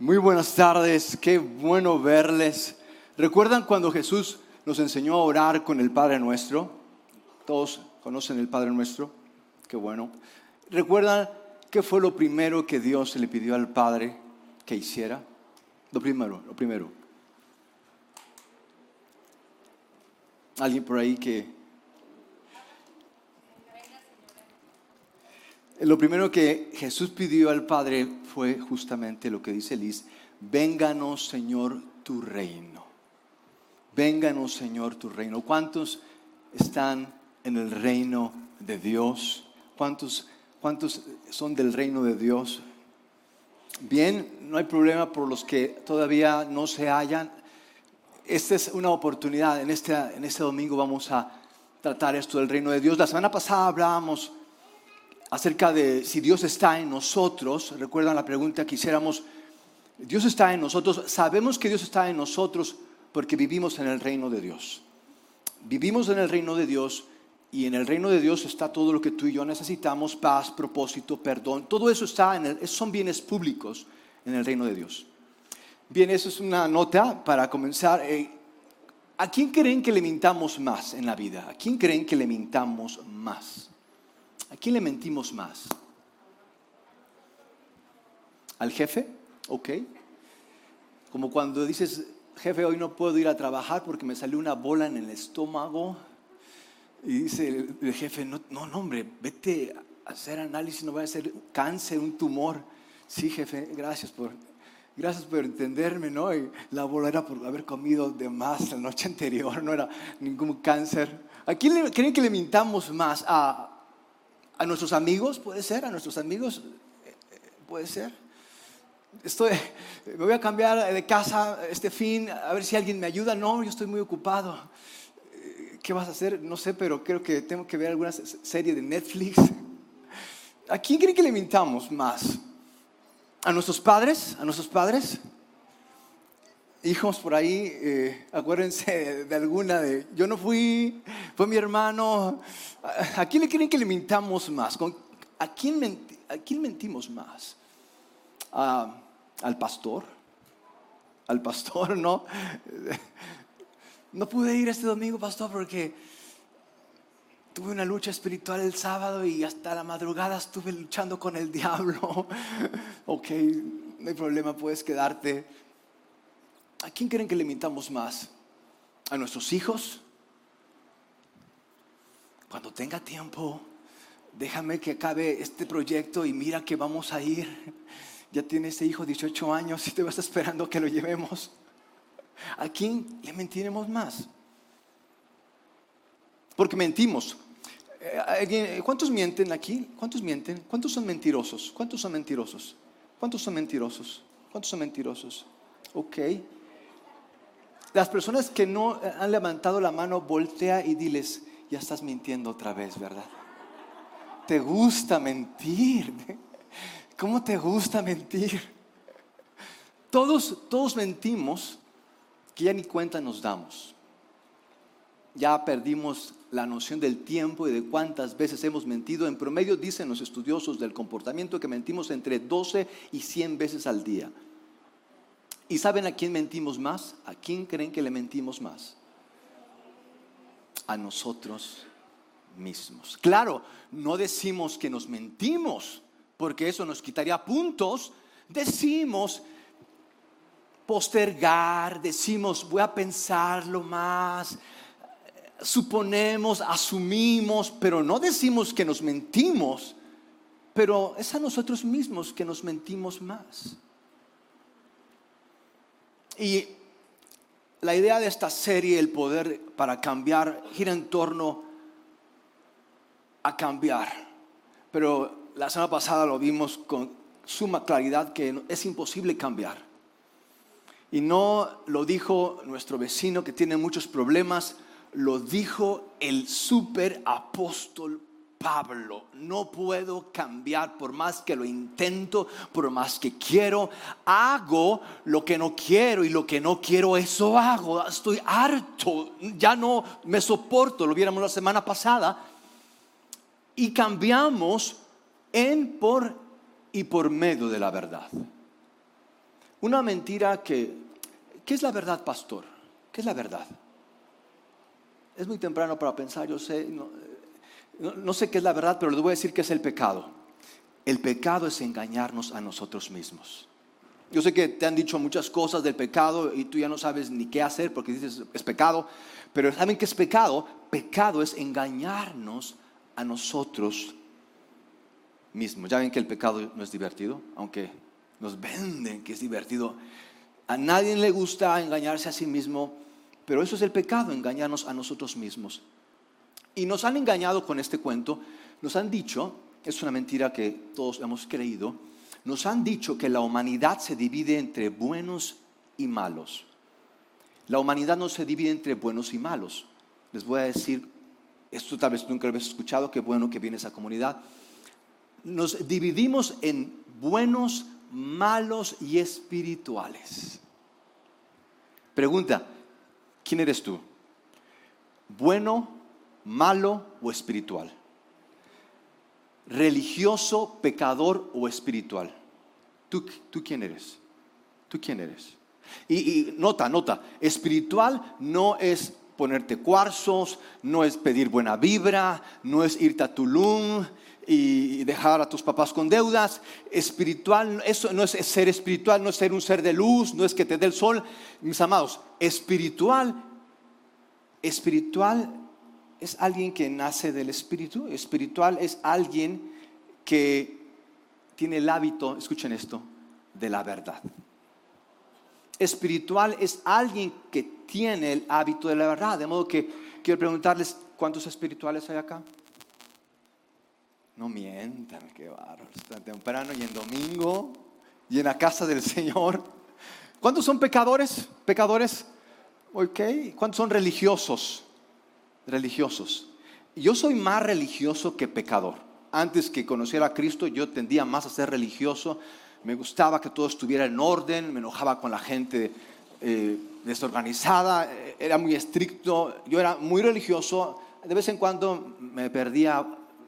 Muy buenas tardes, qué bueno verles. ¿Recuerdan cuando Jesús nos enseñó a orar con el Padre Nuestro? Todos conocen el Padre Nuestro, qué bueno. ¿Recuerdan qué fue lo primero que Dios le pidió al Padre que hiciera? Lo primero, lo primero. ¿Alguien por ahí que Lo primero que Jesús pidió al Padre fue justamente lo que dice Liz, vénganos Señor tu reino. Vénganos Señor tu reino. ¿Cuántos están en el reino de Dios? ¿Cuántos, cuántos son del reino de Dios? Bien, no hay problema por los que todavía no se hallan. Esta es una oportunidad. En este, en este domingo vamos a tratar esto del reino de Dios. La semana pasada hablábamos acerca de si Dios está en nosotros. Recuerdan la pregunta que hiciéramos. Dios está en nosotros. Sabemos que Dios está en nosotros porque vivimos en el reino de Dios. Vivimos en el reino de Dios y en el reino de Dios está todo lo que tú y yo necesitamos, paz, propósito, perdón. Todo eso está en el, son bienes públicos en el reino de Dios. Bien, eso es una nota para comenzar. Eh, ¿A quién creen que le mintamos más en la vida? ¿A quién creen que le mintamos más? ¿A quién le mentimos más? ¿Al jefe? Ok. Como cuando dices, jefe, hoy no puedo ir a trabajar porque me salió una bola en el estómago. Y dice el, jefe, no, no, hombre, vete a hacer análisis, no va a ser cáncer, un tumor. Sí, jefe, gracias por, gracias por entenderme, ¿no? Y la bola era por haber comido de más la noche anterior, no era ningún cáncer. ¿A quién le, creen que le mintamos más? ¿A, a nuestros amigos, puede ser, a nuestros amigos, eh, puede ser. Estoy, me voy a cambiar de casa este fin, a ver si alguien me ayuda. No, yo estoy muy ocupado. Eh, ¿Qué vas a hacer? No sé, pero creo que tengo que ver alguna serie de Netflix. ¿A quién creen que le mintamos más? ¿A nuestros padres? ¿A nuestros padres? Hijos por ahí, eh, acuérdense de alguna de, yo no fui, fue mi hermano. ¿A quién le creen que le mintamos más? ¿A quién, a quién mentimos más? ¿Al pastor? ¿Al pastor? No. No pude ir este domingo, pastor, porque tuve una lucha espiritual el sábado y hasta la madrugada estuve luchando con el diablo. ok, no hay problema, puedes quedarte ¿A quién creen que le mintamos más? ¿A nuestros hijos? Cuando tenga tiempo, déjame que acabe este proyecto y mira que vamos a ir. Ya tiene ese hijo 18 años y te vas esperando que lo llevemos. ¿A quién le mentiremos más? Porque mentimos. Eh, ¿Cuántos mienten aquí? ¿Cuántos mienten? ¿Cuántos son mentirosos? ¿Cuántos son mentirosos? ¿Cuántos son mentirosos? ¿Cuántos son mentirosos? Ok. Las personas que no han levantado la mano, voltea y diles, ya estás mintiendo otra vez, ¿verdad? Te gusta mentir. ¿Cómo te gusta mentir? Todos, todos mentimos que ya ni cuenta nos damos. Ya perdimos la noción del tiempo y de cuántas veces hemos mentido. En promedio dicen los estudiosos del comportamiento que mentimos entre 12 y 100 veces al día. ¿Y saben a quién mentimos más? ¿A quién creen que le mentimos más? A nosotros mismos. Claro, no decimos que nos mentimos, porque eso nos quitaría puntos. Decimos postergar, decimos voy a pensarlo más, suponemos, asumimos, pero no decimos que nos mentimos, pero es a nosotros mismos que nos mentimos más. Y la idea de esta serie, el poder para cambiar, gira en torno a cambiar. Pero la semana pasada lo vimos con suma claridad que es imposible cambiar. Y no lo dijo nuestro vecino que tiene muchos problemas, lo dijo el super apóstol No puedo cambiar por más que lo intento, por más que quiero, hago lo que no quiero y lo que no quiero, eso hago. Estoy harto, ya no me soporto, lo viéramos la semana pasada. Y cambiamos en, por y por medio de la verdad. Una mentira que, ¿qué es la verdad, pastor? ¿Qué es la verdad? Es muy temprano para pensar, yo sé, no, sé qué es la verdad, pero les voy a decir que es el pecado. El pecado es engañarnos a nosotros mismos. Yo sé que te han dicho muchas cosas del pecado y tú ya no sabes ni qué hacer porque dices es pecado, pero ¿saben qué es pecado? Pecado es engañarnos a nosotros mismos. Ya ven que el pecado no es divertido, aunque nos venden que es divertido. A nadie le gusta engañarse a sí mismo, pero eso es el pecado, engañarnos a nosotros mismos. Y nos han engañado con este cuento, nos han dicho, es una mentira que todos hemos creído, nos han dicho que la humanidad se divide entre buenos y malos. La humanidad no se divide entre buenos y malos. Les voy a decir, esto tal vez nunca lo habéis escuchado, qué bueno que viene esa comunidad. Nos dividimos en buenos, malos y espirituales. Pregunta, ¿quién eres tú? ¿Bueno, malo o espiritual? ¿Religioso, pecador o espiritual? ¿Tú, tú quién eres? ¿Tú quién eres? Y, y, nota, nota, espiritual no es ponerte cuarzos, no es pedir buena vibra, no es irte a Tulum, y dejar a tus papás con deudas. Espiritual, eso no es ser espiritual, no es ser un ser de luz, no es que te dé el sol. Mis amados, espiritual, espiritual es alguien que nace del espíritu. Espiritual es alguien que tiene el hábito, escuchen esto, de la verdad. Espiritual es alguien que tiene el hábito de la verdad. De modo que quiero preguntarles, ¿cuántos espirituales hay acá? No mientan, qué barro. Está temprano y en domingo y en la casa del Señor. ¿Cuántos son pecadores? ¿Pecadores? Ok. ¿Cuántos son religiosos? Religiosos. Yo soy más religioso que pecador. Antes que conociera a Cristo, yo tendía más a ser religioso. Me gustaba que todo estuviera en orden, me enojaba con la gente eh, desorganizada, era muy estricto. Yo era muy religioso. De vez en cuando me perdía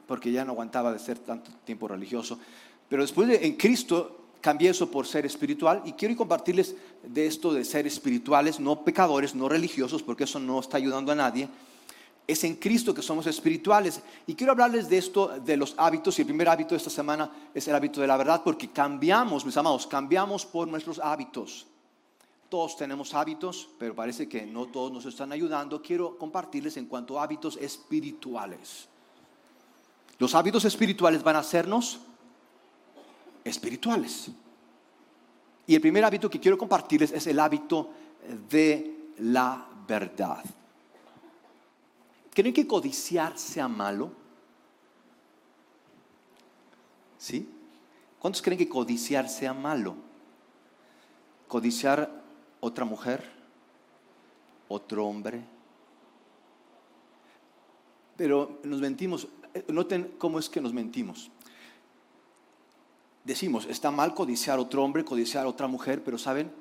porque ya no aguantaba de ser tanto tiempo religioso. Pero después de, en Cristo cambié eso por ser espiritual y quiero compartirles de esto de ser espirituales, no pecadores, no religiosos, porque eso no está ayudando a nadie. Es en Cristo que somos espirituales. Y quiero hablarles de esto, de los hábitos. Y el primer hábito de esta semana es el hábito de la verdad, porque cambiamos, mis amados, cambiamos por nuestros hábitos. Todos tenemos hábitos, pero parece que no todos nos están ayudando. Quiero compartirles en cuanto a hábitos espirituales. Los hábitos espirituales van a hacernos espirituales. Y el primer hábito que quiero compartirles es el hábito de la verdad. ¿Creen que codiciar sea malo? ¿Sí? ¿Cuántos creen que codiciar sea malo? Codiciar otra mujer, otro hombre. Pero nos mentimos, eh, noten cómo es que nos mentimos. Decimos, está mal codiciar otro hombre, codiciar otra mujer, pero ¿saben?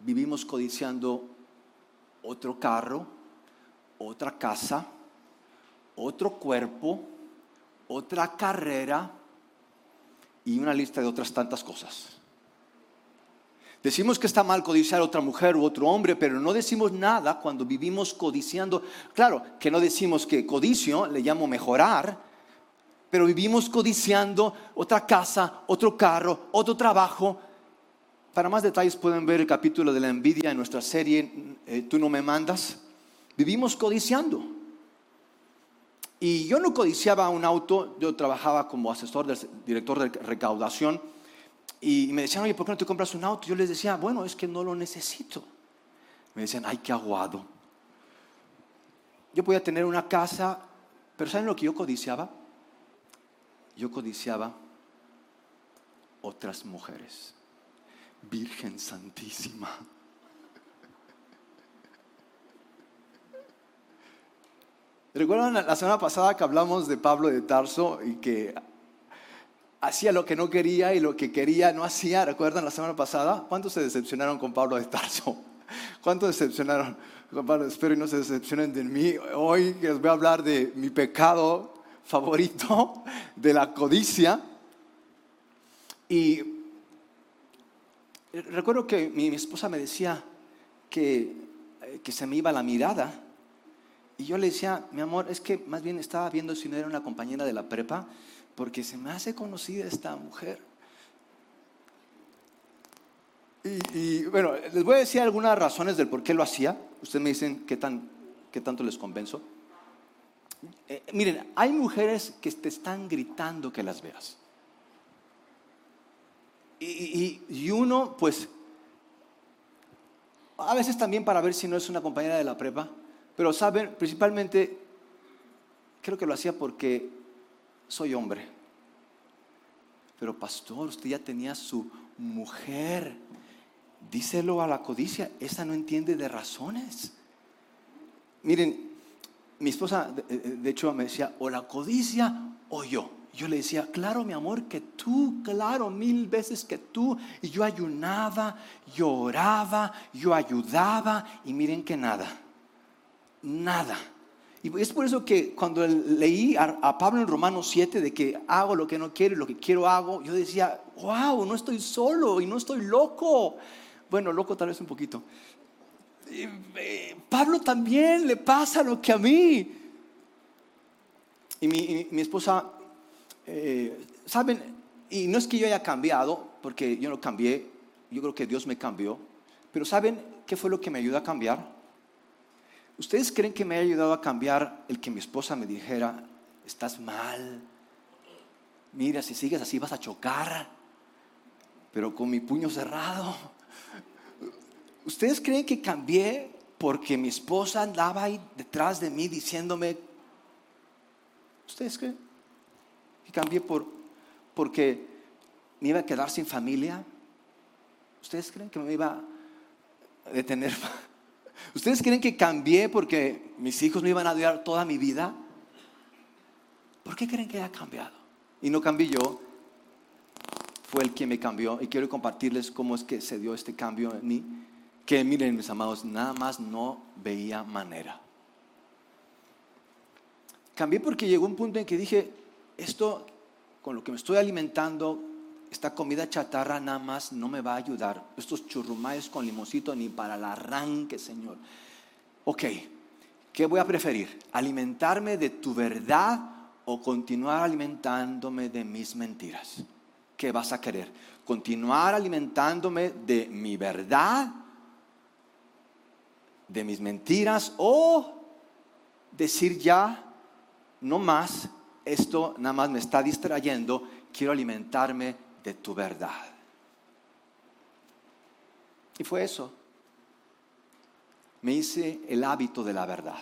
Vivimos codiciando otro carro, otra casa, otro cuerpo, otra carrera y una lista de otras tantas cosas. Decimos que está mal codiciar a otra mujer u otro hombre, pero no decimos nada cuando vivimos codiciando. Claro, que no decimos que codicio le llamo mejorar, pero vivimos codiciando otra casa, otro carro, otro trabajo. Para más detalles pueden ver el capítulo de la envidia en nuestra serie eh, Tú no me mandas. Vivimos codiciando. Y yo no codiciaba un auto, yo trabajaba como asesor del director de recaudación y me decían, oye, ¿por qué no te compras un auto? Yo les decía, bueno, es que no lo necesito. Me decían, ay, qué aguado. Yo podía tener una casa, pero ¿saben lo que yo codiciaba? Yo codiciaba otras mujeres. Virgen Santísima. ¿Recuerdan la semana pasada que hablamos de Pablo de Tarso y que hacía lo que no quería y lo que quería no hacía. ¿Recuerdan la semana pasada? ¿Cuántos se decepcionaron con Pablo de Tarso? ¿Cuántos decepcionaron? Espero y no se decepcionen de mí. Hoy les voy a hablar de mi pecado favorito, de la codicia. Y recuerdo que mi, esposa me decía que, eh, que se me iba la mirada. Y yo le decía, mi amor, es que más bien estaba viendo si no era una compañera de la prepa, porque se me hace conocida esta mujer. Y, bueno, les voy a decir algunas razones del por qué lo hacía. Ustedes me dicen qué, tan, qué tanto les convenzo. Eh, miren, hay mujeres que te están gritando que las veas. Y, uno, pues, a veces también para ver si no es una compañera de la prepa, pero saben, principalmente, creo que lo hacía porque soy hombre. Pero pastor, usted ya tenía su mujer. Díselo a la codicia, esa no entiende de razones. Miren, mi esposa, de hecho, me decía, o la codicia o yo. Yo le decía, claro, mi amor, que tú, claro, mil veces que tú. Y yo ayunaba, lloraba, yo ayudaba y miren que nada, nada. Y es por eso que cuando leí a, Pablo en Romanos 7 de que hago lo que no quiero y lo que quiero hago, yo decía, wow, no estoy solo y no estoy loco. Bueno, loco tal vez un poquito. Eh, Pablo también le pasa lo que a mí. Y mi esposa eh, Saben, y no es que yo haya cambiado, porque yo no cambié, yo creo que Dios me cambió, pero ¿saben qué fue lo que me ayudó a cambiar? ¿Ustedes creen que me ha ayudado a cambiar el que mi esposa me dijera, estás mal? Mira, si sigues así vas a chocar, pero con mi puño cerrado. ¿Ustedes creen que cambié porque mi esposa andaba ahí detrás de mí diciéndome, ¿ustedes creen? cambié por, porque me iba a quedar sin familia. ¿Ustedes creen que me iba a detener? ¿Ustedes creen que cambié porque mis hijos me iban a durar toda mi vida? ¿Por qué creen que haya cambiado? Y no cambié yo, fue el que me cambió. Y quiero compartirles cómo es que se dio este cambio en mí. Que miren, mis amados, nada más no veía manera. Cambié porque llegó un punto en que dije, esto con lo que me estoy alimentando, esta comida chatarra nada más no me va a ayudar. Estos churrumais con limoncito ni para el arranque, Señor. Ok, ¿qué voy a preferir? ¿Alimentarme de tu verdad o continuar alimentándome de mis mentiras? ¿Qué vas a querer? ¿Continuar alimentándome de mi verdad? ¿De mis mentiras? ¿O decir ya, no más, esto nada más me está distrayendo, quiero alimentarme de tu verdad. Y fue eso. Me hice el hábito de la verdad.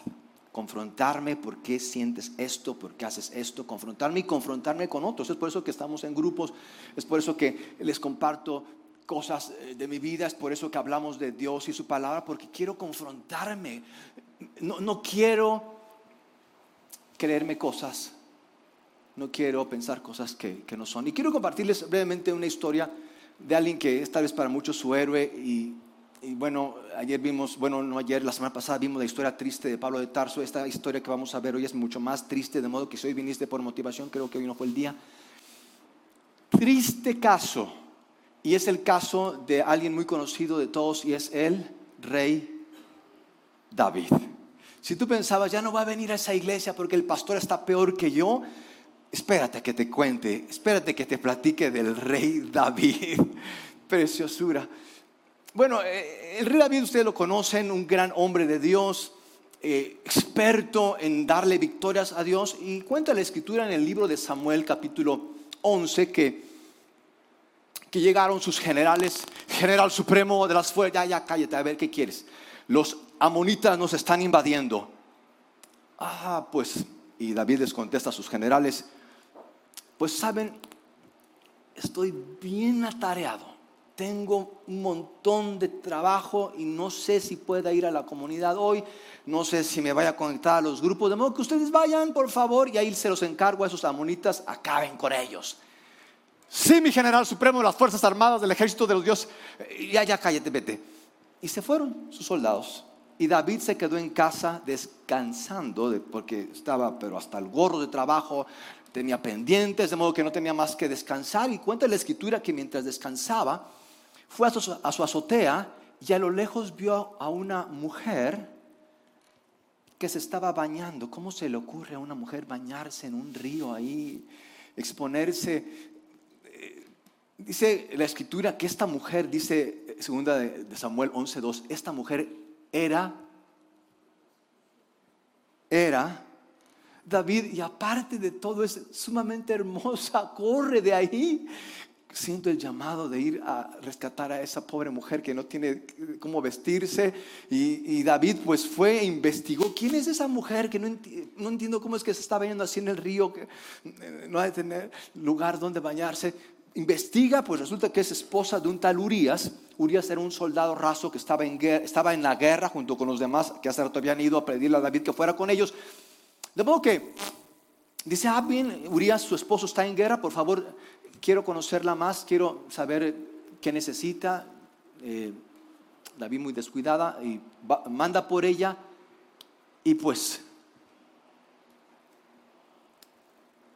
Confrontarme por qué sientes esto, por qué haces esto, confrontarme y confrontarme con otros. Es por eso que estamos en grupos, es por eso que les comparto cosas eh, de mi vida, es por eso que hablamos de Dios y su palabra, porque quiero confrontarme. No, no quiero creerme cosas no quiero pensar cosas que, no son. Y quiero compartirles brevemente una historia de alguien que esta vez para muchos su héroe y, bueno, ayer vimos, bueno, no ayer, la semana pasada vimos la historia triste de Pablo de Tarso. Esta historia que vamos a ver hoy es mucho más triste, de modo que si hoy viniste por motivación, creo que hoy no fue el día. Triste caso, y es el caso de alguien muy conocido de todos, y es el rey David. Si tú pensabas, ya no va a venir a esa iglesia porque el pastor está peor que yo, espérate que te cuente, espérate que te platique del rey David. Preciosura. Bueno, eh, el rey David ustedes lo conocen, un gran hombre de Dios, eh, experto en darle victorias a Dios. Y cuenta la escritura en el libro de Samuel capítulo 11 que, que llegaron sus generales, general supremo de las fuerzas, ya, ya, cállate, a ver qué quieres. Los amonitas nos están invadiendo. Ah, pues, y David les contesta a sus generales, pues saben, estoy bien atareado. Tengo un montón de trabajo y no sé si pueda ir a la comunidad hoy. No sé si me vaya a conectar a los grupos. De modo que ustedes vayan, por favor, y ahí se los encargo a esos amonitas. Acaben con ellos. Sí, mi general supremo de las Fuerzas Armadas del Ejército de los Dioses. Ya, ya, cállate, vete. Y se fueron sus soldados. Y David se quedó en casa descansando, porque estaba pero hasta el gorro de trabajo, tenía pendientes, de modo que no tenía más que descansar. Y cuenta la escritura que mientras descansaba, fue a su, a su azotea y a lo lejos vio a una mujer que se estaba bañando. ¿Cómo se le ocurre a una mujer bañarse en un río ahí, exponerse? Eh, dice la escritura que esta mujer, dice segunda de Samuel 11.2, esta mujer era, era David, y aparte de todo es sumamente hermosa, corre de ahí. Siento el llamado de ir a rescatar a esa pobre mujer que no tiene cómo vestirse. Y, David pues fue e investigó quién es esa mujer que no, no, entiendo cómo es que se está bañando así en el río, que eh, no hay de tener lugar donde bañarse. Investiga, pues resulta que es esposa de un tal Urias. Urias era un soldado raso que estaba en, estaba en la guerra junto con los demás que hace rato habían ido a pedirle a David que fuera con ellos. De modo que dice, ah, bien, Urias, su esposo está en guerra, por favor, quiero conocerla más, quiero saber qué necesita. Eh, David muy descuidada y manda por ella y pues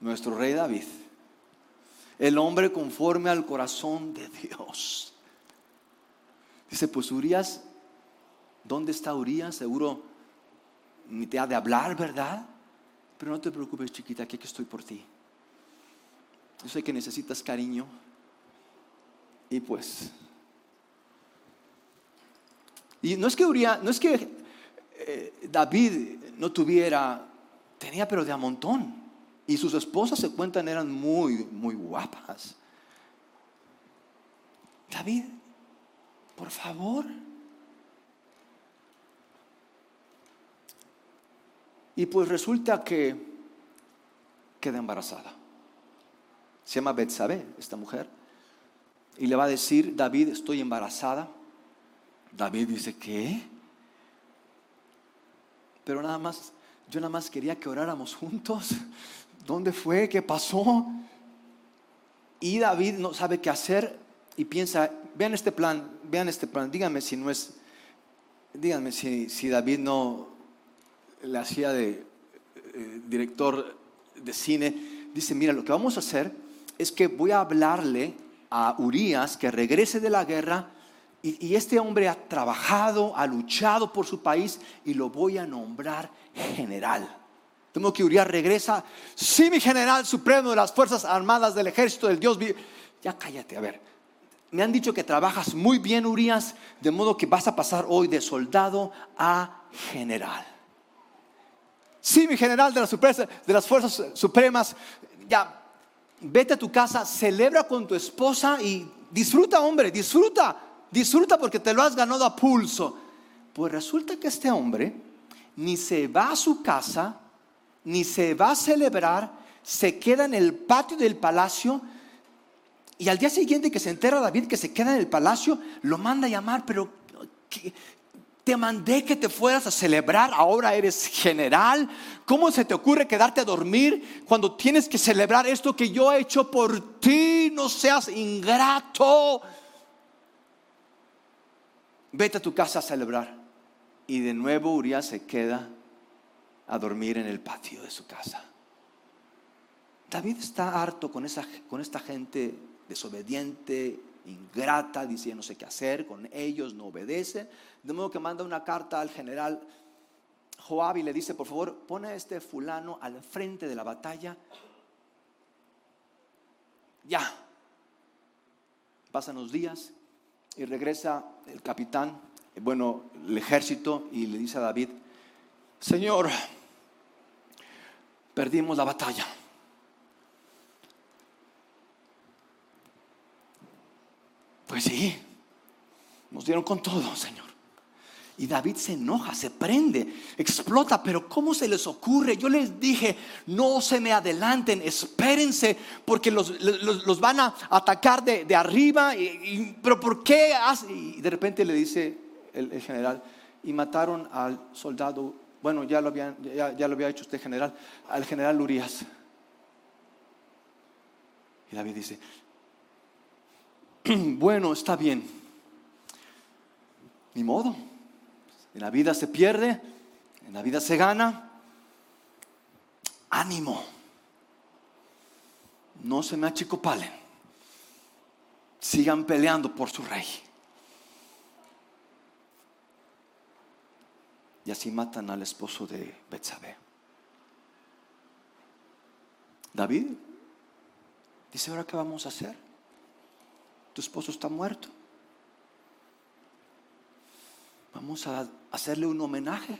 nuestro rey David, el hombre conforme al corazón de Dios. Dice, pues Urias, ¿dónde está Urias? Seguro ni te ha de hablar, ¿verdad? Pero no te preocupes, chiquita, que aquí estoy por ti. Yo sé que necesitas cariño. Y pues. Y no es que no es que eh, David no tuviera, tenía pero de a montón. Y sus esposas se cuentan eran muy, muy guapas. David, por favor. Y pues resulta que queda embarazada. Se llama Betsabé, esta mujer. Y le va a decir, David, estoy embarazada. David dice, ¿qué? Pero nada más, yo nada más quería que oráramos juntos. ¿Dónde fue? ¿Qué pasó? Y David no sabe qué hacer y piensa, vean este plan, vean este plan, díganme si no es, díganme si, si David no, le hacía de eh, director de cine, dice, mira, lo que vamos a hacer es que voy a hablarle a Urias que regrese de la guerra y, y este hombre ha trabajado, ha luchado por su país y lo voy a nombrar general. Tengo que Urias regresa, sí, mi general supremo de las Fuerzas Armadas del Ejército del Dios. Ya cállate, a ver. Me han dicho que trabajas muy bien, Urias, de modo que vas a pasar hoy de soldado a general. Sí, mi general de las, fuerzas supremas, ya, vete a tu casa, celebra con tu esposa y disfruta, hombre, disfruta, disfruta porque te lo has ganado a pulso. Pues resulta que este hombre ni se va a su casa, ni se va a celebrar, se queda en el patio del palacio. Y al día siguiente que se entera David que se queda en el palacio, lo manda a llamar, pero te mandé que te fueras a celebrar, ahora eres general. ¿Cómo se te ocurre quedarte a dormir cuando tienes que celebrar esto que yo he hecho por ti? No seas ingrato. Vete a tu casa a celebrar. Y de nuevo Urias se queda a dormir en el patio de su casa. David está harto con, esa, con esta gente desobediente, ingrata, dice no sé qué hacer con ellos, no obedece. De modo que manda una carta al general Joab y le dice, por favor, pone a este fulano al frente de la batalla. Ya. Pasan los días y regresa el capitán, bueno, el ejército, y le dice a David, Señor, perdimos la batalla. Pues sí, nos dieron con todo, Señor. Y David se enoja, se prende, explota, pero ¿cómo se les ocurre? Yo les dije, no se me adelanten, espérense, porque los, van a atacar de, arriba. pero ¿por qué? Y de repente le dice el, general, y mataron al soldado, bueno, ya lo, ya, ya lo había hecho usted general, al general Urias. Y David dice, bueno, está bien. Ni modo. En la vida se pierde, en la vida se gana. Ánimo. No se me achicopalen. Sigan peleando por su rey. Y así matan al esposo de Betsabé. David dice, ¿ahora qué vamos a hacer? Tu esposo está muerto. Vamos a hacerle un homenaje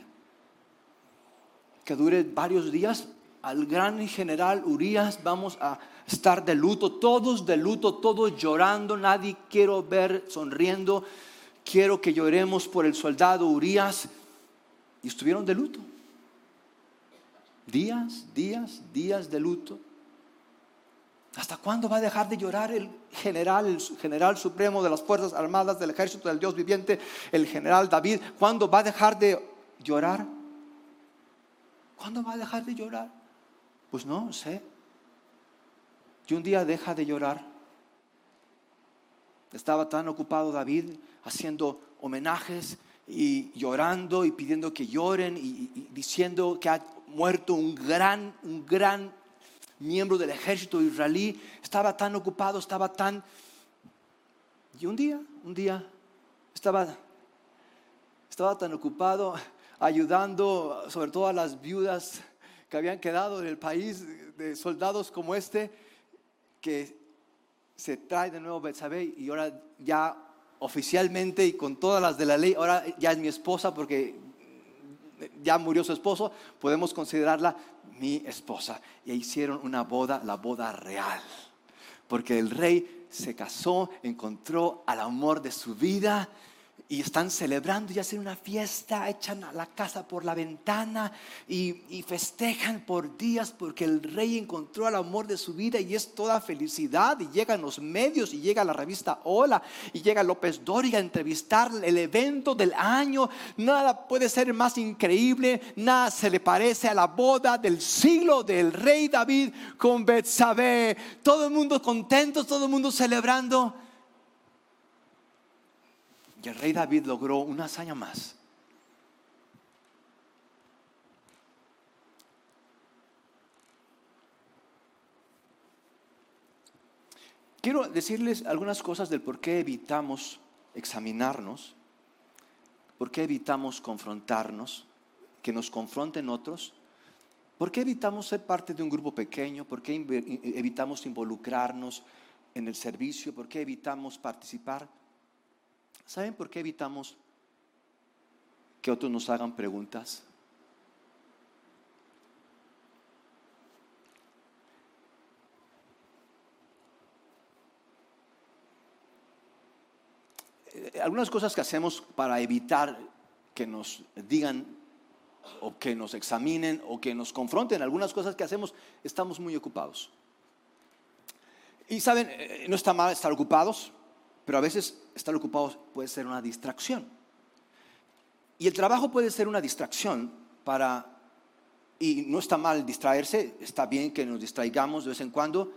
que dure varios días al gran general Urias. Vamos a estar de luto, todos de luto, todos llorando. Nadie quiero ver sonriendo. Quiero que lloremos por el soldado Urias. Y estuvieron de luto. Días, días, días de luto. ¿Hasta cuándo va a dejar de llorar el general, el general supremo de las Fuerzas Armadas del Ejército del Dios viviente, el general David? ¿Cuándo va a dejar de llorar? ¿Cuándo va a dejar de llorar? Pues no sé. Y un día deja de llorar. Estaba tan ocupado David haciendo homenajes y llorando y pidiendo que lloren y, y diciendo que ha muerto un gran, un gran miembro del ejército israelí, estaba tan ocupado, estaba tan... Y un día, un día, estaba, estaba tan ocupado ayudando sobre todo a las viudas que habían quedado en el país de soldados como este, que se trae de nuevo Betsabé y ahora ya oficialmente y con todas las de la ley, ahora ya es mi esposa porque ya murió su esposo, podemos considerarla mi esposa. Y hicieron una boda, la boda real. Porque el rey se casó, encontró al amor de su vida y están celebrando y hacen una fiesta, echan a la casa por la ventana y, festejan por días porque el rey encontró el amor de su vida y es toda felicidad y llegan los medios y llega la revista Hola y llega López Dóriga a entrevistar el evento del año. Nada puede ser más increíble, nada se le parece a la boda del siglo del rey David con Betsabé. Todo el mundo contento, todo el mundo celebrando. Y el rey David logró una hazaña más. Quiero decirles algunas cosas del por qué evitamos examinarnos, por qué evitamos confrontarnos, que nos confronten otros, por qué evitamos ser parte de un grupo pequeño, por qué evitamos involucrarnos en el servicio, por qué evitamos participar. ¿Saben por qué evitamos que otros nos hagan preguntas? Eh, algunas cosas que hacemos para evitar que nos digan o que nos examinen o que nos confronten, algunas cosas que hacemos, estamos muy ocupados. Y saben, eh, no está mal estar ocupados, pero a veces estar ocupado puede ser una distracción. Y el trabajo puede ser una distracción para, y no está mal distraerse, está bien que nos distraigamos de vez en cuando,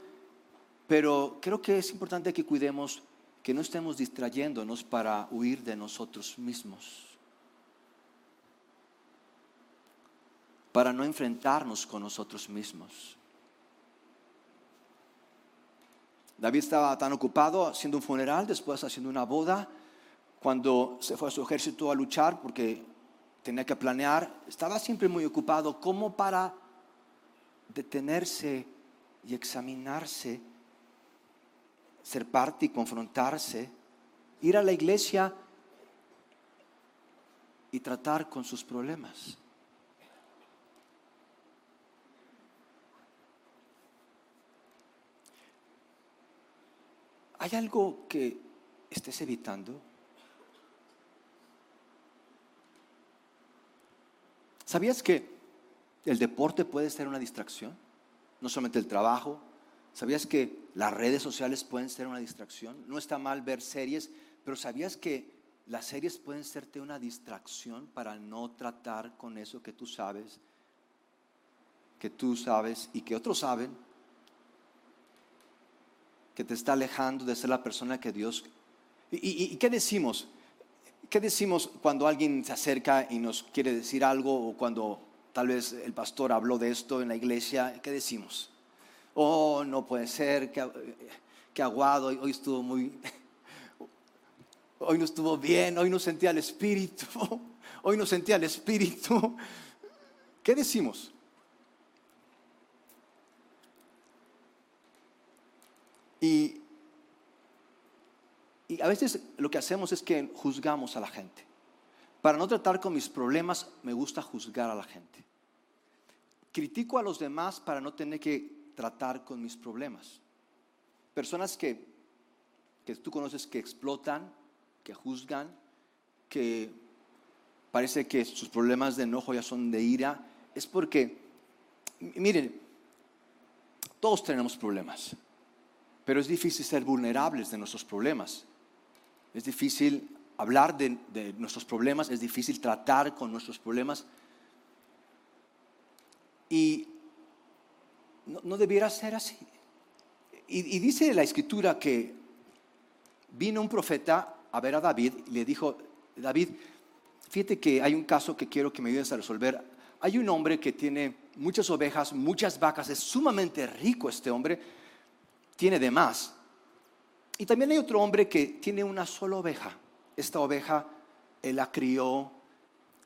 pero creo que es importante que cuidemos que no estemos distrayéndonos para huir de nosotros mismos, para no enfrentarnos con nosotros mismos. David estaba tan ocupado haciendo un funeral, después haciendo una boda, cuando se fue a su ejército a luchar porque tenía que planear, estaba siempre muy ocupado como para detenerse y examinarse, ser parte y confrontarse, ir a la iglesia y tratar con sus problemas. ¿Hay algo que estés evitando? ¿Sabías que el deporte puede ser una distracción? No solamente el trabajo. ¿Sabías que las redes sociales pueden ser una distracción? No está mal ver series, pero ¿sabías que las series pueden serte una distracción para no tratar con eso que tú sabes, que tú sabes y que otros saben? Que te está alejando de ser la persona que Dios... ¿Y, qué decimos? ¿Qué decimos cuando alguien se acerca y nos quiere decir algo o cuando tal vez el pastor habló de esto en la iglesia? ¿Qué decimos? Oh, no puede ser, que, aguado, hoy estuvo muy... hoy no estuvo bien, hoy no sentía el espíritu, hoy no sentía el espíritu. ¿Qué decimos? Y, a veces lo que hacemos es que juzgamos a la gente. Para no tratar con mis problemas, me gusta juzgar a la gente. Critico a los demás para no tener que tratar con mis problemas. Personas que, que tú conoces que explotan, que juzgan, que parece que sus problemas de enojo ya son de ira, es porque, miren, todos tenemos problemas, pero es difícil ser vulnerables de nuestros problemas. Es difícil hablar de, nuestros problemas, es difícil tratar con nuestros problemas. Y no, debiera ser así. Y, dice la escritura que vino un profeta a ver a David y le dijo, David, fíjate que hay un caso que quiero que me ayudes a resolver. Hay un hombre que tiene muchas ovejas, muchas vacas, es sumamente rico este hombre, tiene de más. Y también hay otro hombre que tiene una sola oveja esta oveja, él la crió,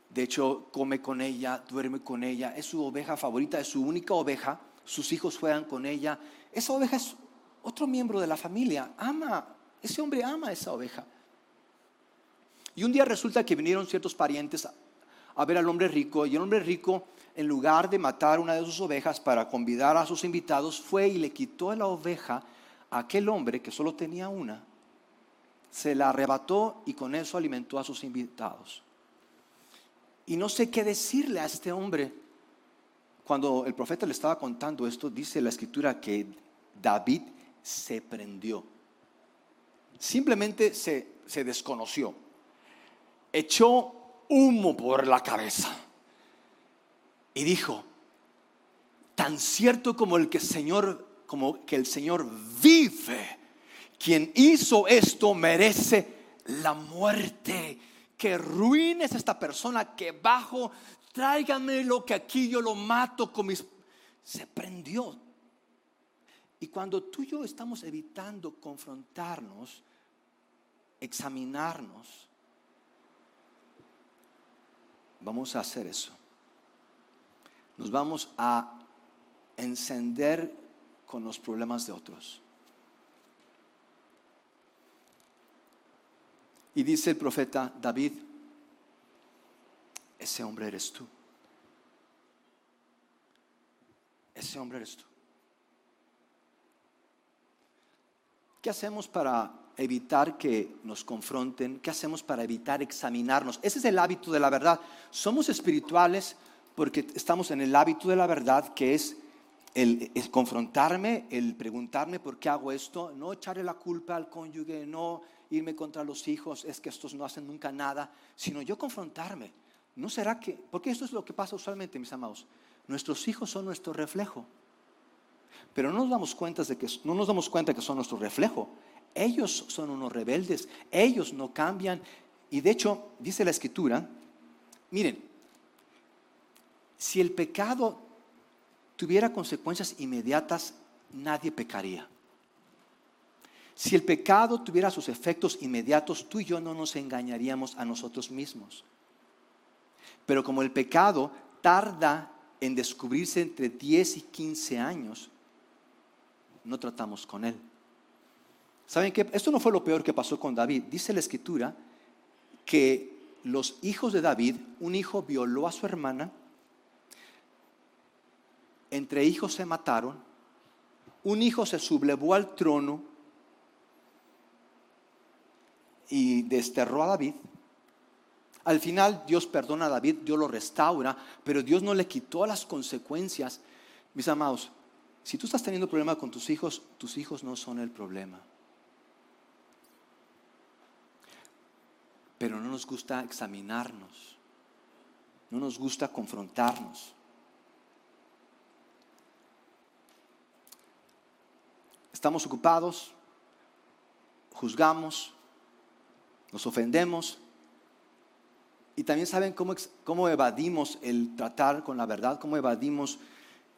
de hecho come con ella, duerme con ella, es su oveja favorita, es su única oveja, sus hijos juegan con ella. Esa oveja es otro miembro de la familia, ama, ese hombre ama a esa oveja. Y un día resulta que vinieron ciertos parientes a, ver al hombre rico y el hombre rico, en lugar de matar una de sus ovejas para convidar a sus invitados, fue y le quitó la oveja a aquel hombre que solo tenía una se la arrebató y con eso alimentó a sus invitados. Y no sé qué decirle a este hombre. Cuando el profeta le estaba contando esto, dice la escritura que David se prendió. Simplemente se, se desconoció. Echó humo por la cabeza. Y dijo, tan cierto como el que Señor, como que el Señor vive quien hizo esto merece la muerte. Que ruin es esta persona que bajo, lo que aquí yo lo mato con mis... Se prendió. Y cuando tú y yo estamos evitando confrontarnos, examinarnos, vamos a hacer eso. Nos vamos a encender con los problemas de otros. Y dice el profeta David, ese hombre eres tú. Ese hombre eres tú. ¿Qué hacemos para evitar que nos confronten? ¿Qué hacemos para evitar examinarnos? Ese es el hábito de la verdad. Somos espirituales porque estamos en el hábito de la verdad que es el, confrontarme, el preguntarme por qué hago esto, no echarle la culpa al cónyuge, no irme contra los hijos, es que estos no hacen nunca nada, sino yo confrontarme. ¿No será que, porque esto es lo que pasa usualmente, mis amados, nuestros hijos son nuestro reflejo, pero no nos damos cuenta de que, no nos damos cuenta que son nuestro reflejo. Ellos son unos rebeldes, ellos no cambian. Y de hecho, dice la escritura, miren, si el pecado tuviera consecuencias inmediatas, nadie pecaría. Si el pecado tuviera sus efectos inmediatos, tú y yo no nos engañaríamos a nosotros mismos. Pero como el pecado tarda en descubrirse entre 10 y 15 años, no tratamos con él. ¿Saben qué? Esto no fue lo peor que pasó con David. Dice la escritura que los hijos de David, un hijo violó a su hermana, entre hijos se mataron, un hijo se sublevó al trono y desterró a David. Al final Dios perdona a David, Dios lo restaura, pero Dios no le quitó las consecuencias. Mis amados, si tú estás teniendo problema con tus hijos, tus hijos no son el problema. Pero no nos gusta examinarnos, no nos gusta confrontarnos. Estamos ocupados, juzgamos, nos ofendemos. Y también saben cómo, cómo evadimos el tratar con la verdad, cómo evadimos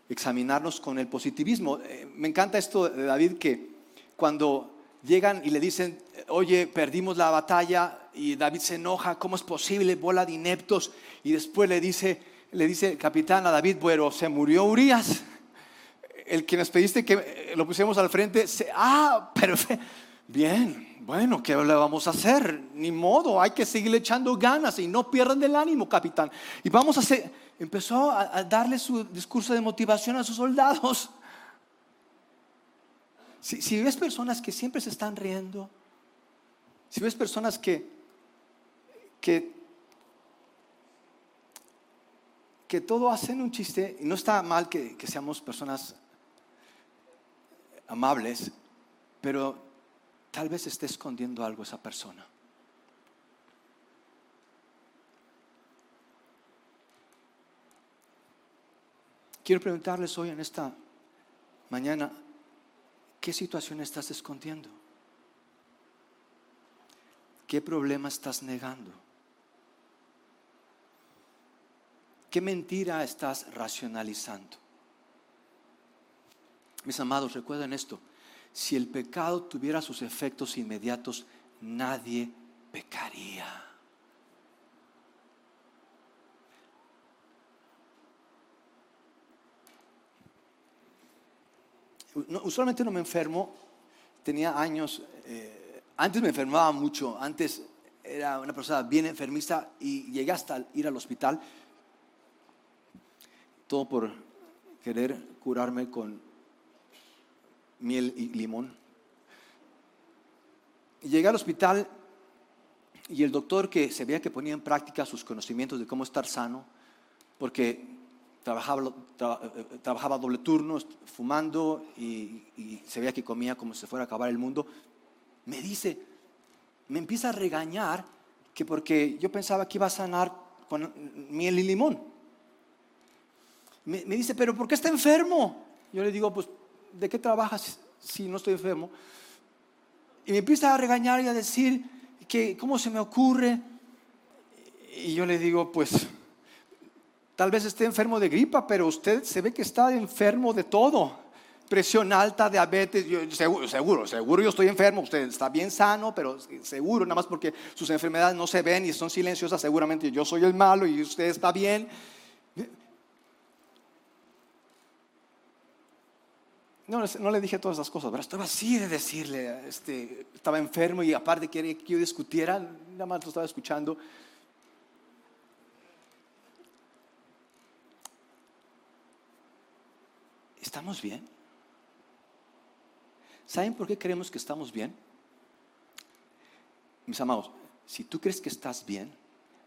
examinarnos con el positivismo. Eh, me encanta esto de David que cuando llegan y le dicen, oye, perdimos la batalla y David se enoja, ¿cómo es posible? Bola de ineptos. Y después le dice, le dice el capitán a David, bueno, se murió Urias, el que nos pediste que lo pusiéramos al frente, ah, pero bien, bueno, ¿qué le vamos a hacer? Ni modo, hay que seguir echando ganas y no pierdan el ánimo, capitán. Y vamos a hacer, empezó a darle su discurso de motivación a sus soldados. Si, ves personas que siempre se están riendo, si ves personas que, que, que todo hacen un chiste, y no está mal que seamos personas amables, pero tal vez esté escondiendo algo esa persona. Quiero preguntarles hoy en esta mañana, ¿Qué situación estás escondiendo? ¿Qué problema estás negando? ¿Qué mentira estás racionalizando? Mis amados, recuerden esto. Si el pecado tuviera sus efectos inmediatos, nadie pecaría. usualmente no me enfermo, tenía años, eh, antes me enfermaba mucho, antes era una persona bien enfermiza y llegué hasta ir al hospital, todo por querer curarme con miel y limón. llegué al hospital y el doctor que se veía que ponía en práctica sus conocimientos de cómo estar sano, porque trabajaba, eh, trabajaba doble turno, fumando y, se veía que comía como si fuera a acabar el mundo, me dice, me empieza a regañar que porque yo pensaba que iba a sanar con miel y limón. Me, me dice, pero ¿por qué está enfermo? Yo le digo, pues, ¿de qué trabajas si no estoy enfermo? Y me empieza a regañar y a decir que, ¿cómo se me ocurre? Y yo le digo, pues, Tal vez esté enfermo de gripa, pero usted se ve que está enfermo de todo. Presión alta, diabetes, seguro, seguro, seguro yo estoy enfermo, usted está bien sano, pero seguro, nada más porque sus enfermedades no se ven y son silenciosas, seguramente yo soy el malo y usted está bien. No, le dije todas esas cosas, pero estaba así de decirle, este, estaba enfermo y aparte quería que yo discutiera, nada más lo estaba escuchando. ¿Estamos bien? ¿Saben por qué creemos que estamos bien? Mis amados, si tú crees que estás bien,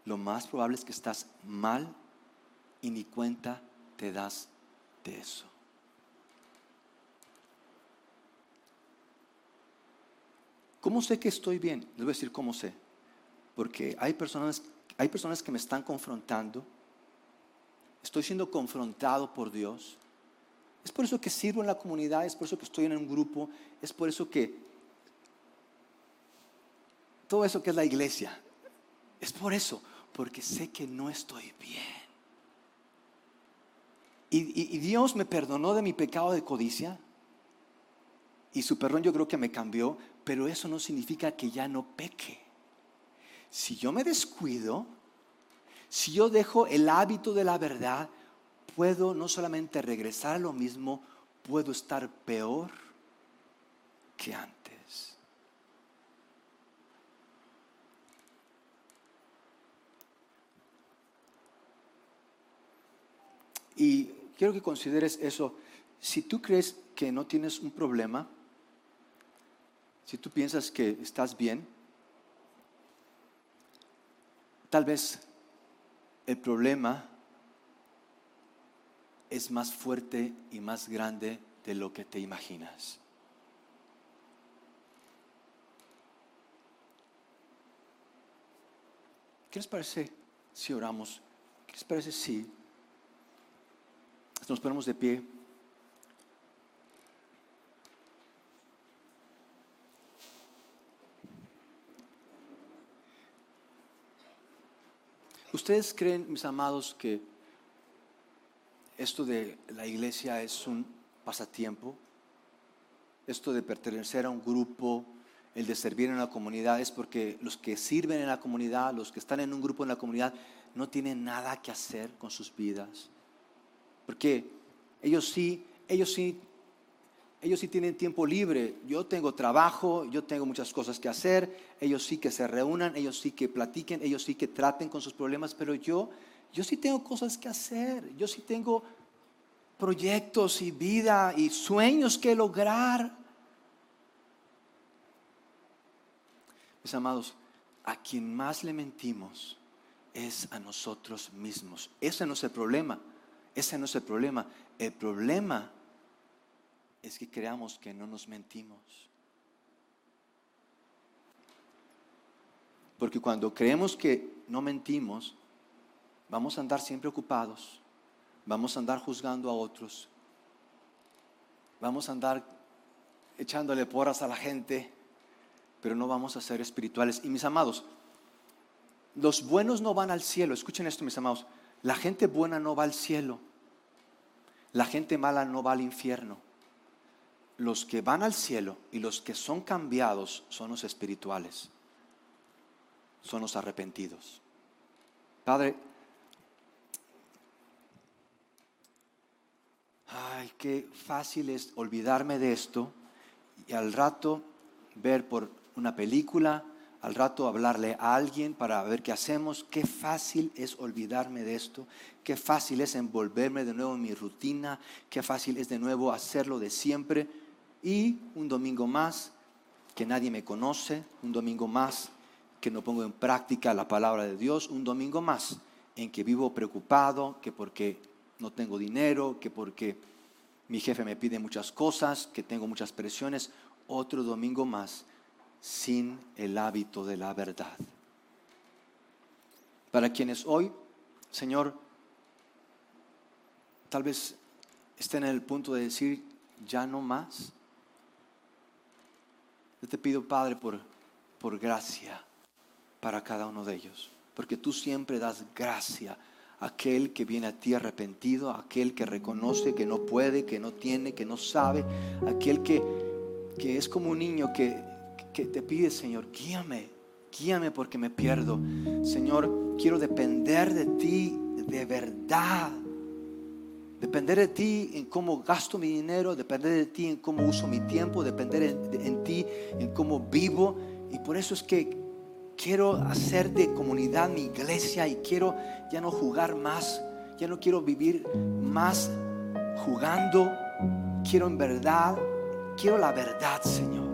lo más probable es que estás mal y ni cuenta te das de eso. ¿Cómo sé que estoy bien? Les voy a decir cómo sé. Porque hay personas, hay personas que me están confrontando. Estoy siendo confrontado por Dios. Es por eso que sirvo en la comunidad, es por eso que estoy en un grupo, es por eso que todo eso que es la iglesia, es por eso, porque sé que no estoy bien. Y, Dios me perdonó de mi pecado de codicia y su perdón yo creo que me cambió, pero eso no significa que ya no peque. Si yo me descuido, si yo dejo el hábito de la verdad, puedo no solamente regresar a lo mismo, puedo estar peor que antes. Y quiero que consideres eso. Si tú crees que no tienes un problema, si tú piensas que estás bien, tal vez el problema es más fuerte y más grande de lo que te imaginas. ¿Qué les parece si oramos? ¿Qué les parece si nos ponemos de pie? ¿Ustedes creen, mis amados, que esto de la iglesia es un pasatiempo, esto de pertenecer a un grupo el de servir en la comunidad es porque los que sirven en la comunidad, los que están en un grupo en la comunidad, no tienen nada que hacer con sus vidas. Porque ellos sí, ellos sí, ellos sí tienen tiempo libre. Yo tengo trabajo, yo tengo muchas cosas que hacer. Ellos sí que se reúnan, ellos sí que platiquen, ellos sí que traten con sus problemas, pero yo, yo sí tengo cosas que hacer. Yo sí tengo proyectos y vida y sueños que lograr. Mis amados, a quien más le mentimos es a nosotros mismos. Ese no es el problema. Ese no es el problema. El problema es que creamos que no nos mentimos. Porque cuando creemos que no mentimos, vamos a andar siempre ocupados, vamos a andar juzgando a otros, vamos a andar echándole porras a la gente, pero no vamos a ser espirituales. Y mis amados, los buenos no van al cielo. Escuchen esto, mis amados. La gente buena no va al cielo. La gente mala no va al infierno. Los que van al cielo y los que son cambiados son los espirituales. Son los arrepentidos. Padre, ay, qué fácil es olvidarme de esto y al rato ver por una película, al rato hablarle a alguien para ver qué hacemos. Qué fácil es olvidarme de esto, qué fácil es envolverme de nuevo en mi rutina, qué fácil es de nuevo hacerlo de siempre. Y un domingo más que nadie me conoce, un domingo más que no pongo en práctica la palabra de Dios, un domingo más en que vivo preocupado, que porque no tengo dinero, que porque mi jefe me pide muchas cosas, que tengo muchas presiones, otro domingo más sin el hábito de la verdad. Para quienes hoy, Señor, tal vez estén en el punto de decir, ya no más. Yo te pido, Padre, por, por gracia para cada uno de ellos, porque tú siempre das gracia a aquel que viene a ti arrepentido, a aquel que reconoce que no puede, que no tiene, que no sabe, aquel que, que es como un niño que que te pide, Señor, guíame, guíame porque me pierdo. Señor, quiero depender de ti de verdad. Depender de ti en cómo gasto mi dinero, depender de ti en cómo uso mi tiempo, depender en, ti en cómo vivo. Y por eso es que quiero hacer de comunidad mi iglesia y quiero ya no jugar más, ya no quiero vivir más jugando. Quiero en verdad, quiero la verdad, Señor.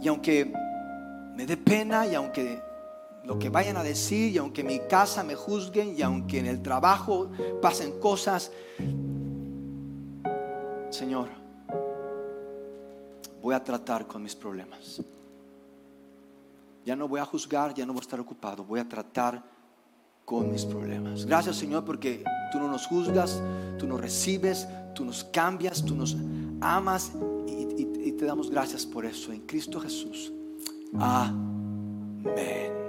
Y aunque me dé pena y aunque lo que vayan a decir y aunque en mi casa me juzguen y aunque en el trabajo pasen cosas, Señor, voy a tratar con mis problemas. Ya no voy a juzgar, ya no voy a estar ocupado, voy a tratar con mis problemas. Gracias Señor porque tú no nos juzgas, tú nos recibes, tú nos cambias, tú nos amas y, te damos gracias por eso en Cristo Jesús. Amén.